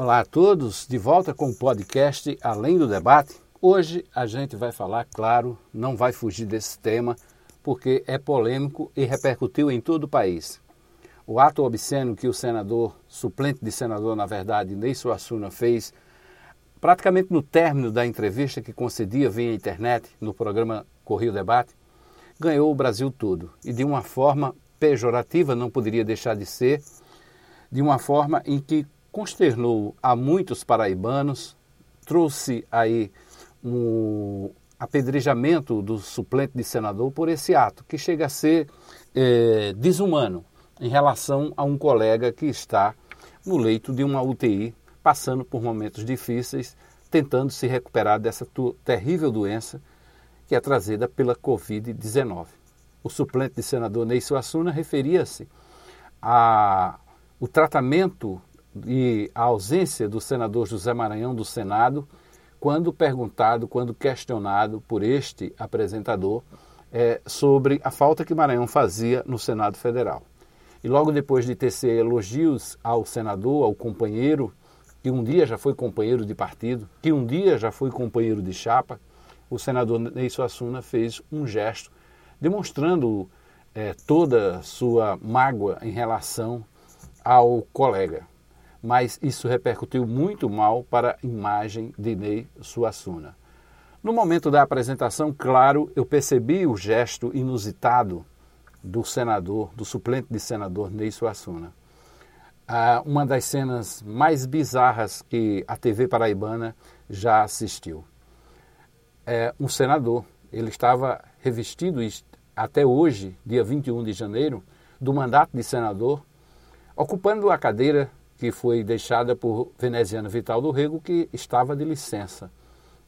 Olá a todos, de volta com o podcast Além do Debate. Hoje a gente vai falar, claro, não vai fugir desse tema, porque é polêmico e repercutiu em todo o país. O ato obsceno que o senador, suplente de senador, na verdade, Ney Suassuna, fez praticamente no término da entrevista que concedia via internet no programa Correio Debate, ganhou o Brasil todo e de uma forma pejorativa, não poderia deixar de ser, de uma forma em que consternou a muitos paraibanos, trouxe aí um apedrejamento do suplente de senador por esse ato, que chega a ser é, desumano em relação a um colega que está no leito de uma UTI, passando por momentos difíceis, tentando se recuperar dessa terrível doença que é trazida pela Covid-19. O suplente de senador Ney Suassuna referia-se ao tratamento e a ausência do senador José Maranhão do Senado, quando perguntado, quando questionado por este apresentador é, sobre a falta que Maranhão fazia no Senado Federal. E logo depois de tecer elogios ao senador, ao companheiro, que um dia já foi companheiro de partido, que um dia já foi companheiro de chapa, o senador Ney Suassuna fez um gesto demonstrando é, toda sua mágoa em relação ao colega mas isso repercutiu muito mal para a imagem de Ney Suassuna. No momento da apresentação, claro, eu percebi o gesto inusitado do senador, do suplente de senador Ney Suassuna. Ah, uma das cenas mais bizarras que a TV paraibana já assistiu. É, um senador, ele estava revestido até hoje, dia 21 de janeiro, do mandato de senador, ocupando a cadeira que foi deixada por Veneziano Vital do Rego, que estava de licença.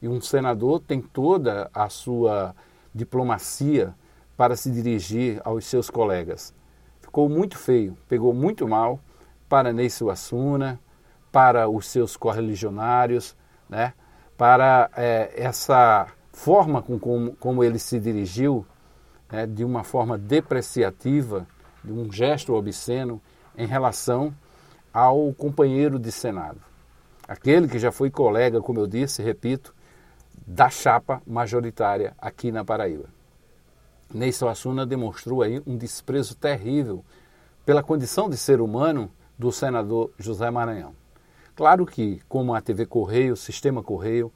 E um senador tem toda a sua diplomacia para se dirigir aos seus colegas. Ficou muito feio, pegou muito mal para Ney Suassuna, para os seus correligionários, né? para é, essa forma com como, como ele se dirigiu, né? de uma forma depreciativa, de um gesto obsceno em relação ao companheiro de Senado. Aquele que já foi colega, como eu disse, repito, da chapa majoritária aqui na Paraíba. Ney Suassuna demonstrou aí um desprezo terrível pela condição de ser humano do senador José Maranhão. Claro que, como a TV Correio, o Sistema Correio,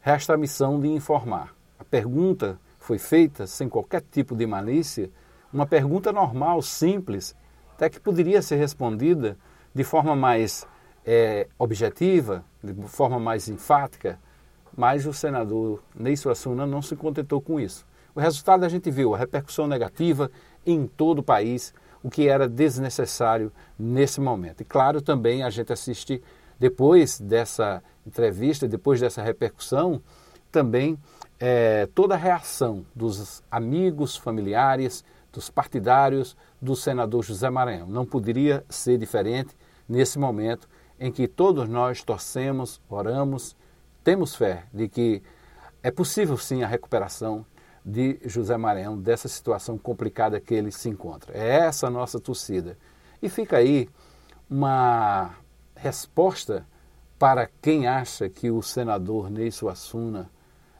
resta a missão de informar. A pergunta foi feita sem qualquer tipo de malícia, uma pergunta normal, simples, até que poderia ser respondida de forma mais é, objetiva, de forma mais enfática, mas o senador Ney Suassuna não se contentou com isso. O resultado a gente viu, a repercussão negativa em todo o país, o que era desnecessário nesse momento. E claro, também a gente assiste, depois dessa entrevista, depois dessa repercussão, também é, toda a reação dos amigos, familiares, dos partidários do senador José Maranhão. Não poderia ser diferente nesse momento em que todos nós torcemos, oramos, temos fé de que é possível sim a recuperação de José Maranhão dessa situação complicada que ele se encontra. É essa a nossa torcida. E fica aí uma resposta para quem acha que o senador Ney Suassuna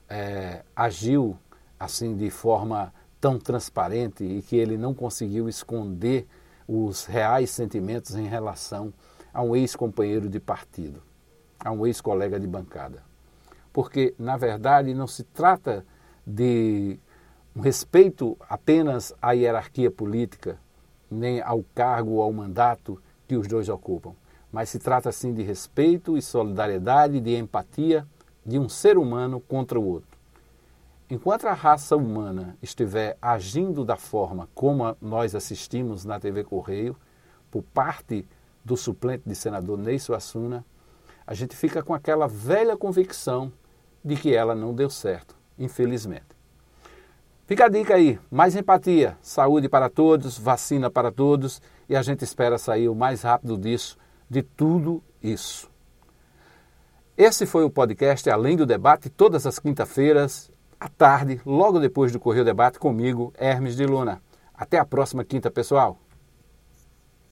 é, agiu assim de forma tão transparente e que ele não conseguiu esconder os reais sentimentos em relação a um ex-companheiro de partido, a um ex-colega de bancada. Porque, na verdade, não se trata de um respeito apenas à hierarquia política, nem ao cargo ou ao mandato que os dois ocupam, mas se trata sim de respeito e solidariedade, de empatia de um ser humano contra o outro. Enquanto a raça humana estiver agindo da forma como nós assistimos na TV Correio, por parte do suplente de senador Ney Suassuna, a gente fica com aquela velha convicção de que ela não deu certo, infelizmente. Fica a dica aí, mais empatia, saúde para todos, vacina para todos e a gente espera sair o mais rápido disso, de tudo isso. Esse foi o podcast Além do Debate, todas as quinta-feiras, à tarde, logo depois do Correio Debate, comigo, Hermes de Luna. Até a próxima quinta, pessoal!